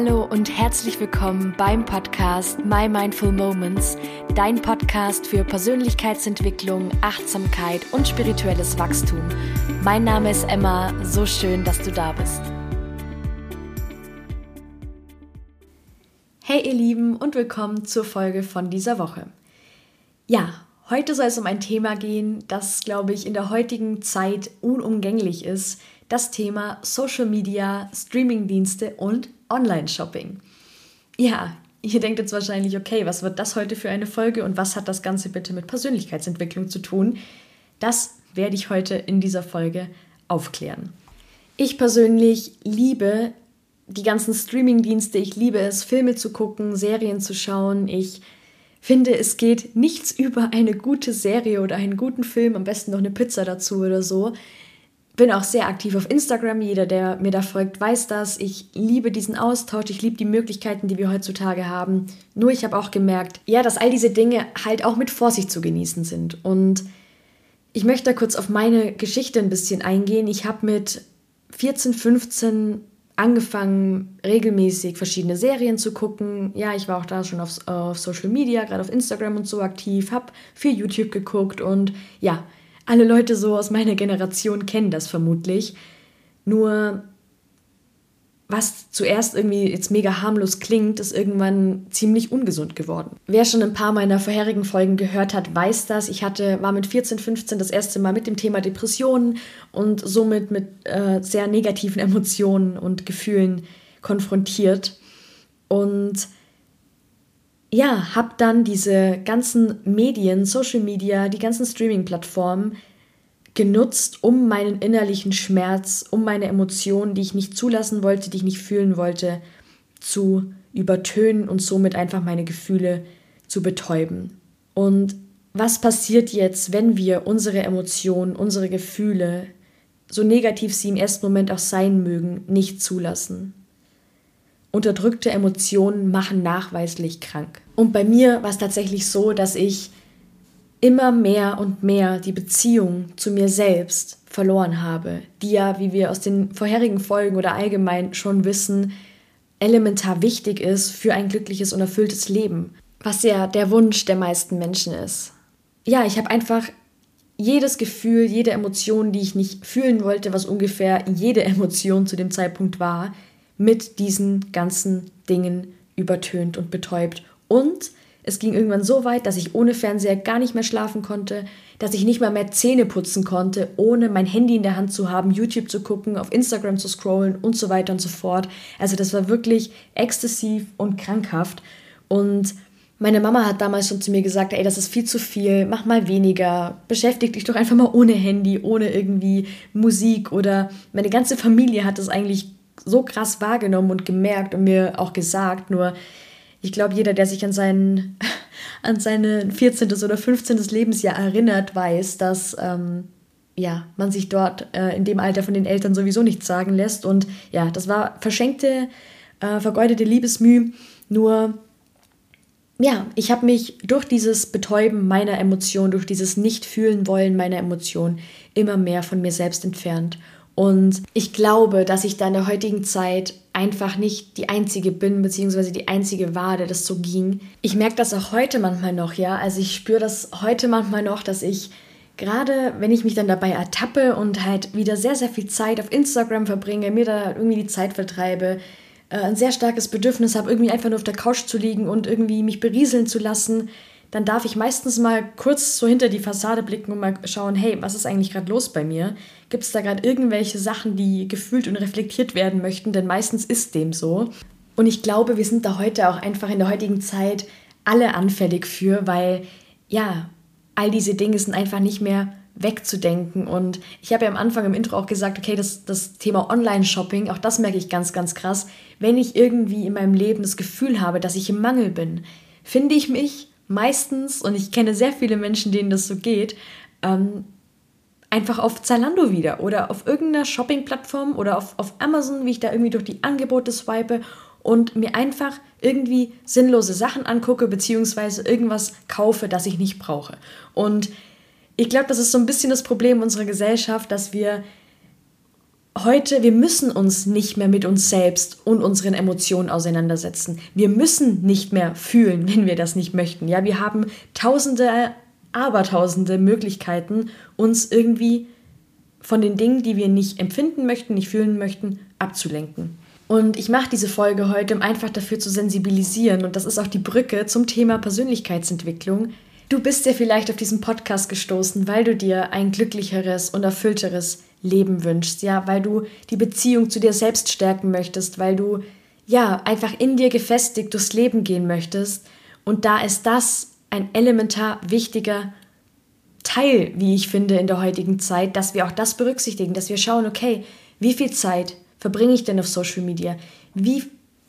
Hallo und herzlich willkommen beim Podcast My Mindful Moments, dein Podcast für Persönlichkeitsentwicklung, Achtsamkeit und spirituelles Wachstum. Mein Name ist Emma, so schön, dass du da bist. Hey ihr Lieben und willkommen zur Folge von dieser Woche. Ja, heute soll es um ein Thema gehen, das, glaube ich, in der heutigen Zeit unumgänglich ist. Das Thema Social Media, Streamingdienste und Online-Shopping. Ja, ihr denkt jetzt wahrscheinlich, okay, was wird das heute für eine Folge und was hat das Ganze bitte mit Persönlichkeitsentwicklung zu tun? Das werde ich heute in dieser Folge aufklären. Ich persönlich liebe die ganzen Streaming-Dienste. Ich liebe es, Filme zu gucken, Serien zu schauen. Ich finde, es geht nichts über eine gute Serie oder einen guten Film, am besten noch eine Pizza dazu oder so bin auch sehr aktiv auf Instagram. Jeder, der mir da folgt, weiß das. Ich liebe diesen Austausch. Ich liebe die Möglichkeiten, die wir heutzutage haben. Nur ich habe auch gemerkt, ja, dass all diese Dinge halt auch mit Vorsicht zu genießen sind. Und ich möchte da kurz auf meine Geschichte ein bisschen eingehen. Ich habe mit 14, 15 angefangen, regelmäßig verschiedene Serien zu gucken. Ja, ich war auch da schon auf, auf Social Media, gerade auf Instagram und so aktiv, habe viel YouTube geguckt und ja, alle Leute so aus meiner Generation kennen das vermutlich. Nur was zuerst irgendwie jetzt mega harmlos klingt, ist irgendwann ziemlich ungesund geworden. Wer schon ein paar meiner vorherigen Folgen gehört hat, weiß das. Ich hatte, war mit 14, 15 das erste Mal mit dem Thema Depressionen und somit mit äh, sehr negativen Emotionen und Gefühlen konfrontiert. Und ja, habe dann diese ganzen Medien, Social Media, die ganzen Streaming-Plattformen genutzt, um meinen innerlichen Schmerz, um meine Emotionen, die ich nicht zulassen wollte, die ich nicht fühlen wollte, zu übertönen und somit einfach meine Gefühle zu betäuben. Und was passiert jetzt, wenn wir unsere Emotionen, unsere Gefühle, so negativ sie im ersten Moment auch sein mögen, nicht zulassen? Unterdrückte Emotionen machen nachweislich krank. Und bei mir war es tatsächlich so, dass ich immer mehr und mehr die Beziehung zu mir selbst verloren habe, die ja, wie wir aus den vorherigen Folgen oder allgemein schon wissen, elementar wichtig ist für ein glückliches und erfülltes Leben, was ja der Wunsch der meisten Menschen ist. Ja, ich habe einfach jedes Gefühl, jede Emotion, die ich nicht fühlen wollte, was ungefähr jede Emotion zu dem Zeitpunkt war, mit diesen ganzen Dingen übertönt und betäubt. Und es ging irgendwann so weit, dass ich ohne Fernseher gar nicht mehr schlafen konnte, dass ich nicht mal mehr Zähne putzen konnte, ohne mein Handy in der Hand zu haben, YouTube zu gucken, auf Instagram zu scrollen und so weiter und so fort. Also das war wirklich exzessiv und krankhaft. Und meine Mama hat damals schon zu mir gesagt, ey, das ist viel zu viel, mach mal weniger, beschäftige dich doch einfach mal ohne Handy, ohne irgendwie Musik oder meine ganze Familie hat das eigentlich so krass wahrgenommen und gemerkt und mir auch gesagt. Nur ich glaube, jeder, der sich an, seinen, an sein 14. oder 15. Lebensjahr erinnert, weiß, dass ähm, ja, man sich dort äh, in dem Alter von den Eltern sowieso nichts sagen lässt. Und ja, das war verschenkte, äh, vergeudete Liebesmüh. Nur ja, ich habe mich durch dieses Betäuben meiner Emotionen, durch dieses Nicht-Fühlen wollen meiner Emotionen immer mehr von mir selbst entfernt. Und ich glaube, dass ich da in der heutigen Zeit einfach nicht die Einzige bin, beziehungsweise die Einzige war, der das so ging. Ich merke das auch heute manchmal noch, ja. Also ich spüre das heute manchmal noch, dass ich gerade, wenn ich mich dann dabei ertappe und halt wieder sehr, sehr viel Zeit auf Instagram verbringe, mir da irgendwie die Zeit vertreibe, äh, ein sehr starkes Bedürfnis habe, irgendwie einfach nur auf der Couch zu liegen und irgendwie mich berieseln zu lassen, dann darf ich meistens mal kurz so hinter die Fassade blicken und mal schauen, hey, was ist eigentlich gerade los bei mir? Gibt es da gerade irgendwelche Sachen, die gefühlt und reflektiert werden möchten? Denn meistens ist dem so. Und ich glaube, wir sind da heute auch einfach in der heutigen Zeit alle anfällig für, weil ja, all diese Dinge sind einfach nicht mehr wegzudenken. Und ich habe ja am Anfang im Intro auch gesagt, okay, das, das Thema Online-Shopping, auch das merke ich ganz, ganz krass. Wenn ich irgendwie in meinem Leben das Gefühl habe, dass ich im Mangel bin, finde ich mich meistens, und ich kenne sehr viele Menschen, denen das so geht, ähm, einfach auf Zalando wieder oder auf irgendeiner Shopping-Plattform oder auf, auf Amazon, wie ich da irgendwie durch die Angebote swipe und mir einfach irgendwie sinnlose Sachen angucke, beziehungsweise irgendwas kaufe, das ich nicht brauche. Und ich glaube, das ist so ein bisschen das Problem unserer Gesellschaft, dass wir heute, wir müssen uns nicht mehr mit uns selbst und unseren Emotionen auseinandersetzen. Wir müssen nicht mehr fühlen, wenn wir das nicht möchten. Ja, wir haben tausende, abertausende Möglichkeiten, uns irgendwie von den Dingen, die wir nicht empfinden möchten, nicht fühlen möchten, abzulenken. Und ich mache diese Folge heute, um einfach dafür zu sensibilisieren. Und das ist auch die Brücke zum Thema Persönlichkeitsentwicklung. Du bist ja vielleicht auf diesen Podcast gestoßen, weil du dir ein glücklicheres und erfüllteres Leben wünschst, ja, weil du die Beziehung zu dir selbst stärken möchtest, weil du ja einfach in dir gefestigt durchs Leben gehen möchtest. Und da ist das ein elementar wichtiger Teil, wie ich finde, in der heutigen Zeit, dass wir auch das berücksichtigen, dass wir schauen, okay, wie viel Zeit verbringe ich denn auf Social Media? Wie,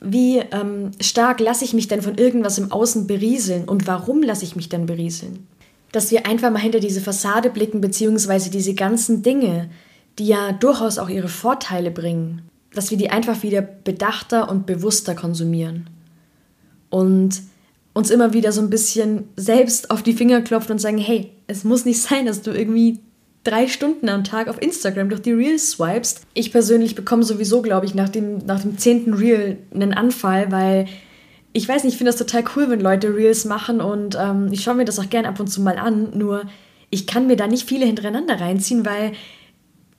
wie ähm, stark lasse ich mich denn von irgendwas im Außen berieseln und warum lasse ich mich denn berieseln? Dass wir einfach mal hinter diese Fassade blicken, beziehungsweise diese ganzen Dinge, die ja durchaus auch ihre Vorteile bringen, dass wir die einfach wieder bedachter und bewusster konsumieren. Und uns immer wieder so ein bisschen selbst auf die Finger klopfen und sagen, hey, es muss nicht sein, dass du irgendwie drei Stunden am Tag auf Instagram durch die Reels swipest. Ich persönlich bekomme sowieso, glaube ich, nach dem, nach dem zehnten Reel einen Anfall, weil ich weiß nicht, ich finde das total cool, wenn Leute Reels machen und ähm, ich schaue mir das auch gern ab und zu mal an, nur ich kann mir da nicht viele hintereinander reinziehen, weil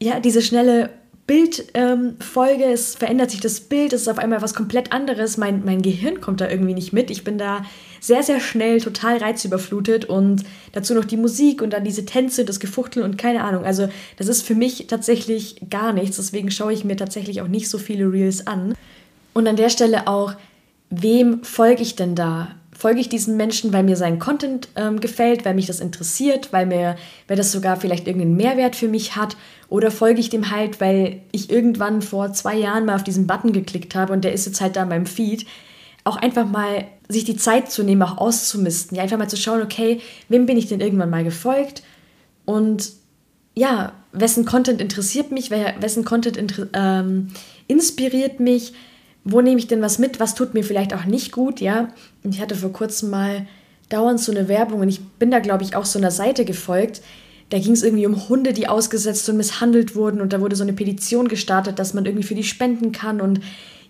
ja, diese schnelle Bildfolge, ähm, es verändert sich das Bild, es ist auf einmal was komplett anderes. Mein, mein Gehirn kommt da irgendwie nicht mit. Ich bin da sehr, sehr schnell total reizüberflutet und dazu noch die Musik und dann diese Tänze, das Gefuchtel und keine Ahnung. Also, das ist für mich tatsächlich gar nichts. Deswegen schaue ich mir tatsächlich auch nicht so viele Reels an. Und an der Stelle auch, wem folge ich denn da? Folge ich diesen Menschen, weil mir sein Content ähm, gefällt, weil mich das interessiert, weil mir, weil das sogar vielleicht irgendeinen Mehrwert für mich hat, oder folge ich dem halt, weil ich irgendwann vor zwei Jahren mal auf diesen Button geklickt habe und der ist jetzt halt da in meinem Feed. Auch einfach mal sich die Zeit zu nehmen, auch auszumisten, ja, einfach mal zu schauen, okay, wem bin ich denn irgendwann mal gefolgt? Und ja, wessen Content interessiert mich, wessen Content ähm, inspiriert mich, wo nehme ich denn was mit, was tut mir vielleicht auch nicht gut, ja. Und ich hatte vor kurzem mal dauernd so eine Werbung und ich bin da, glaube ich, auch so einer Seite gefolgt. Da ging es irgendwie um Hunde, die ausgesetzt und misshandelt wurden und da wurde so eine Petition gestartet, dass man irgendwie für die spenden kann und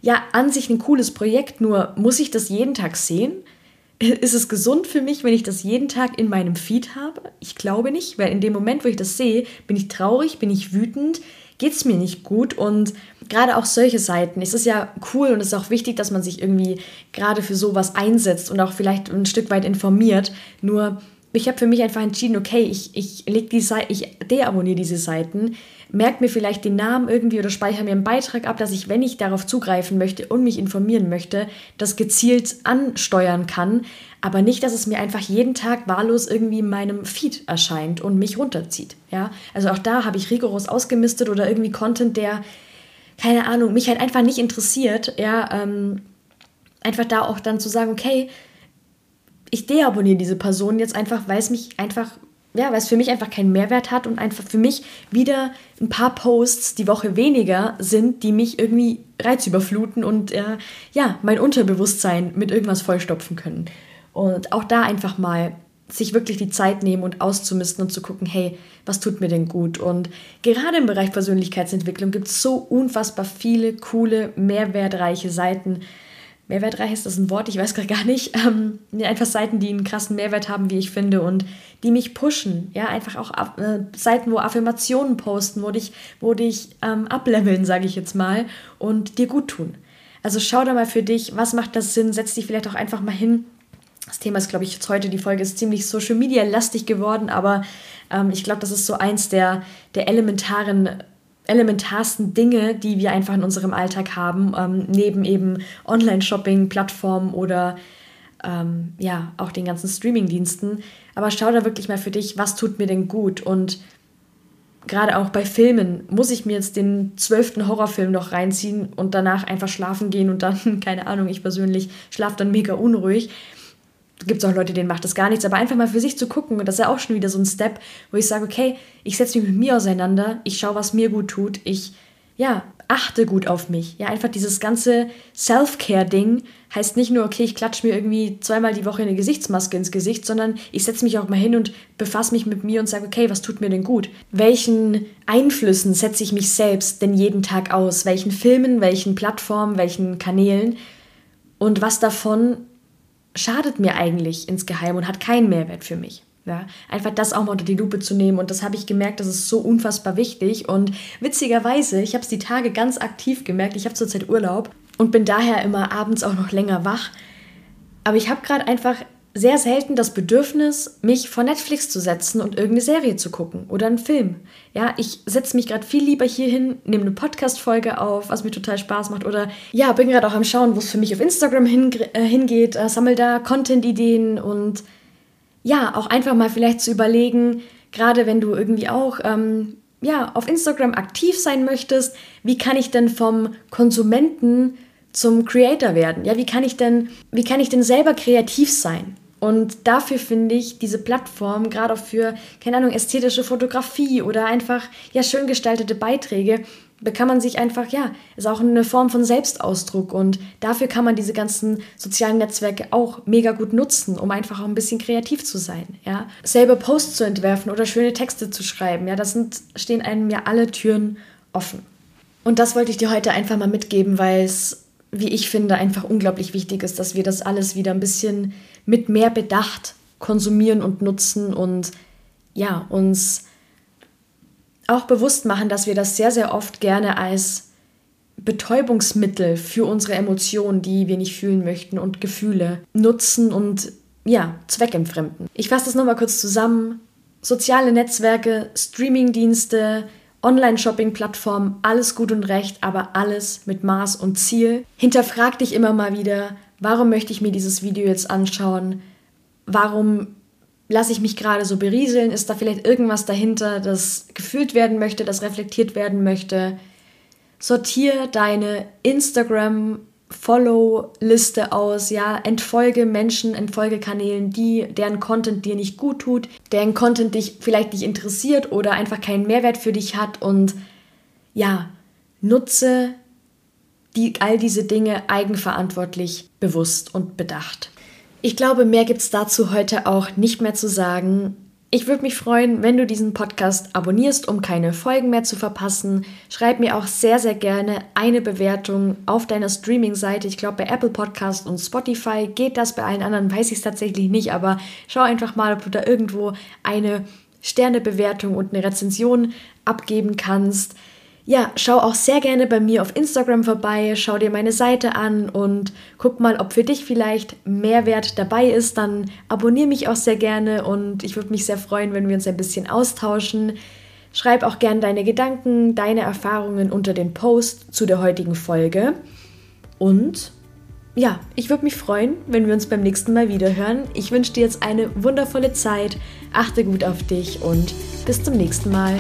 ja, an sich ein cooles Projekt, nur muss ich das jeden Tag sehen? Ist es gesund für mich, wenn ich das jeden Tag in meinem Feed habe? Ich glaube nicht, weil in dem Moment, wo ich das sehe, bin ich traurig, bin ich wütend, geht es mir nicht gut. Und gerade auch solche Seiten, es ist ja cool und es ist auch wichtig, dass man sich irgendwie gerade für sowas einsetzt und auch vielleicht ein Stück weit informiert. Nur ich habe für mich einfach entschieden, okay, ich, ich leg die Seite, ich deabonniere diese Seiten, merke mir vielleicht den Namen irgendwie oder speichere mir einen Beitrag ab, dass ich, wenn ich darauf zugreifen möchte und mich informieren möchte, das gezielt ansteuern kann, aber nicht, dass es mir einfach jeden Tag wahllos irgendwie in meinem Feed erscheint und mich runterzieht. Ja, also auch da habe ich rigoros ausgemistet oder irgendwie Content, der keine Ahnung, mich halt einfach nicht interessiert. Ja, ähm, einfach da auch dann zu sagen, okay, ich deabonniere diese Person jetzt einfach, weil es mich einfach, ja, weil es für mich einfach keinen Mehrwert hat und einfach für mich wieder ein paar Posts die Woche weniger sind, die mich irgendwie reizüberfluten und äh, ja, mein Unterbewusstsein mit irgendwas vollstopfen können. Und auch da einfach mal sich wirklich die Zeit nehmen und auszumisten und zu gucken, hey, was tut mir denn gut? Und gerade im Bereich Persönlichkeitsentwicklung gibt es so unfassbar viele coole, mehrwertreiche Seiten, Mehrwertreich ist das ein Wort, ich weiß gerade gar nicht. Ähm, einfach Seiten, die einen krassen Mehrwert haben, wie ich finde, und die mich pushen. Ja, einfach auch äh, Seiten, wo Affirmationen posten, wo dich, wo dich ähm, ableveln, sage ich jetzt mal, und dir gut tun. Also schau da mal für dich, was macht das Sinn? Setz dich vielleicht auch einfach mal hin. Das Thema ist, glaube ich, jetzt heute, die Folge ist ziemlich Social Media lastig geworden, aber ähm, ich glaube, das ist so eins der, der elementaren elementarsten Dinge, die wir einfach in unserem Alltag haben, ähm, neben eben Online-Shopping-Plattformen oder ähm, ja, auch den ganzen Streaming-Diensten. Aber schau da wirklich mal für dich, was tut mir denn gut und gerade auch bei Filmen, muss ich mir jetzt den zwölften Horrorfilm noch reinziehen und danach einfach schlafen gehen und dann, keine Ahnung, ich persönlich schlafe dann mega unruhig gibt es auch Leute, denen macht das gar nichts, aber einfach mal für sich zu gucken, und das ist ja auch schon wieder so ein Step, wo ich sage, okay, ich setze mich mit mir auseinander, ich schaue, was mir gut tut, ich ja, achte gut auf mich. Ja, einfach dieses ganze Self-Care-Ding heißt nicht nur, okay, ich klatsche mir irgendwie zweimal die Woche eine Gesichtsmaske ins Gesicht, sondern ich setze mich auch mal hin und befasse mich mit mir und sage, okay, was tut mir denn gut? Welchen Einflüssen setze ich mich selbst denn jeden Tag aus? Welchen Filmen, welchen Plattformen, welchen Kanälen? Und was davon schadet mir eigentlich insgeheim und hat keinen Mehrwert für mich? Ja, einfach das auch mal unter die Lupe zu nehmen. Und das habe ich gemerkt, das ist so unfassbar wichtig. Und witzigerweise, ich habe es die Tage ganz aktiv gemerkt. Ich habe zurzeit Urlaub und bin daher immer abends auch noch länger wach. Aber ich habe gerade einfach sehr selten das Bedürfnis, mich vor Netflix zu setzen und irgendeine Serie zu gucken oder einen Film. Ja, ich setze mich gerade viel lieber hier hin, nehme eine Podcast-Folge auf, was mir total Spaß macht. Oder ja, bin gerade auch am Schauen, wo es für mich auf Instagram hin, äh, hingeht, äh, sammle da Content-Ideen und ja, auch einfach mal vielleicht zu überlegen, gerade wenn du irgendwie auch ähm, ja, auf Instagram aktiv sein möchtest, wie kann ich denn vom Konsumenten zum Creator werden? Ja, wie kann ich denn, wie kann ich denn selber kreativ sein? Und dafür finde ich diese Plattform, gerade auch für, keine Ahnung, ästhetische Fotografie oder einfach ja schön gestaltete Beiträge, kann man sich einfach, ja, ist auch eine Form von Selbstausdruck und dafür kann man diese ganzen sozialen Netzwerke auch mega gut nutzen, um einfach auch ein bisschen kreativ zu sein, ja. Selber Posts zu entwerfen oder schöne Texte zu schreiben, ja, das sind, stehen einem ja alle Türen offen. Und das wollte ich dir heute einfach mal mitgeben, weil es, wie ich finde, einfach unglaublich wichtig ist, dass wir das alles wieder ein bisschen mit mehr Bedacht konsumieren und nutzen und ja, uns auch bewusst machen, dass wir das sehr, sehr oft gerne als Betäubungsmittel für unsere Emotionen, die wir nicht fühlen möchten und Gefühle nutzen und ja, zweckentfremden. Ich fasse das nochmal kurz zusammen. Soziale Netzwerke, Streamingdienste, Online-Shopping-Plattformen, alles gut und recht, aber alles mit Maß und Ziel. Hinterfrag dich immer mal wieder, warum möchte ich mir dieses Video jetzt anschauen? Warum lasse ich mich gerade so berieseln? Ist da vielleicht irgendwas dahinter, das gefühlt werden möchte, das reflektiert werden möchte? Sortiere deine Instagram Follow-Liste aus, ja, entfolge Menschen, entfolge Kanälen, die, deren Content dir nicht gut tut, deren Content dich vielleicht nicht interessiert oder einfach keinen Mehrwert für dich hat und ja, nutze die, all diese Dinge eigenverantwortlich, bewusst und bedacht. Ich glaube, mehr gibt es dazu heute auch nicht mehr zu sagen. Ich würde mich freuen, wenn du diesen Podcast abonnierst, um keine Folgen mehr zu verpassen. Schreib mir auch sehr, sehr gerne eine Bewertung auf deiner Streaming-Seite. Ich glaube, bei Apple Podcast und Spotify geht das, bei allen anderen weiß ich es tatsächlich nicht, aber schau einfach mal, ob du da irgendwo eine Sternebewertung und eine Rezension abgeben kannst ja, schau auch sehr gerne bei mir auf Instagram vorbei, schau dir meine Seite an und guck mal, ob für dich vielleicht Mehrwert dabei ist. Dann abonniere mich auch sehr gerne und ich würde mich sehr freuen, wenn wir uns ein bisschen austauschen. Schreib auch gerne deine Gedanken, deine Erfahrungen unter den Post zu der heutigen Folge. Und ja, ich würde mich freuen, wenn wir uns beim nächsten Mal wieder hören. Ich wünsche dir jetzt eine wundervolle Zeit, achte gut auf dich und bis zum nächsten Mal.